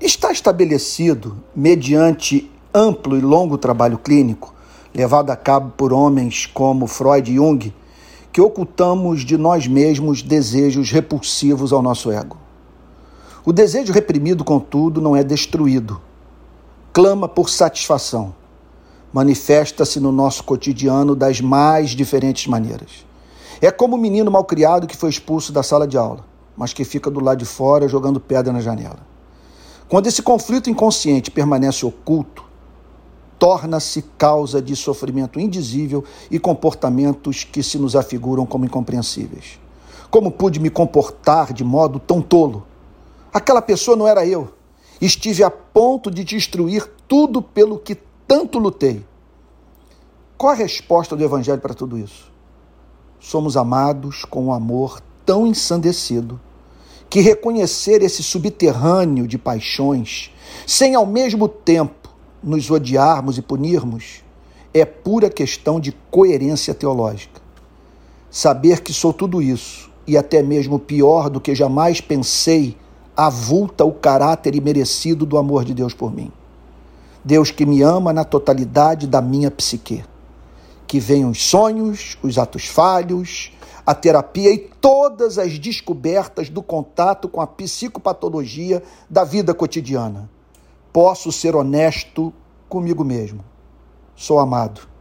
Está estabelecido, mediante amplo e longo trabalho clínico, levado a cabo por homens como Freud e Jung, que ocultamos de nós mesmos desejos repulsivos ao nosso ego. O desejo reprimido, contudo, não é destruído. Clama por satisfação. Manifesta-se no nosso cotidiano das mais diferentes maneiras. É como o menino malcriado que foi expulso da sala de aula, mas que fica do lado de fora jogando pedra na janela. Quando esse conflito inconsciente permanece oculto, torna-se causa de sofrimento indizível e comportamentos que se nos afiguram como incompreensíveis. Como pude me comportar de modo tão tolo? Aquela pessoa não era eu. Estive a ponto de destruir tudo pelo que tanto lutei. Qual a resposta do Evangelho para tudo isso? Somos amados com um amor tão ensandecido que reconhecer esse subterrâneo de paixões, sem ao mesmo tempo nos odiarmos e punirmos, é pura questão de coerência teológica. Saber que sou tudo isso e até mesmo pior do que jamais pensei avulta o caráter imerecido do amor de Deus por mim. Deus que me ama na totalidade da minha psique. Que venham os sonhos, os atos falhos, a terapia e todas as descobertas do contato com a psicopatologia da vida cotidiana. Posso ser honesto comigo mesmo. Sou amado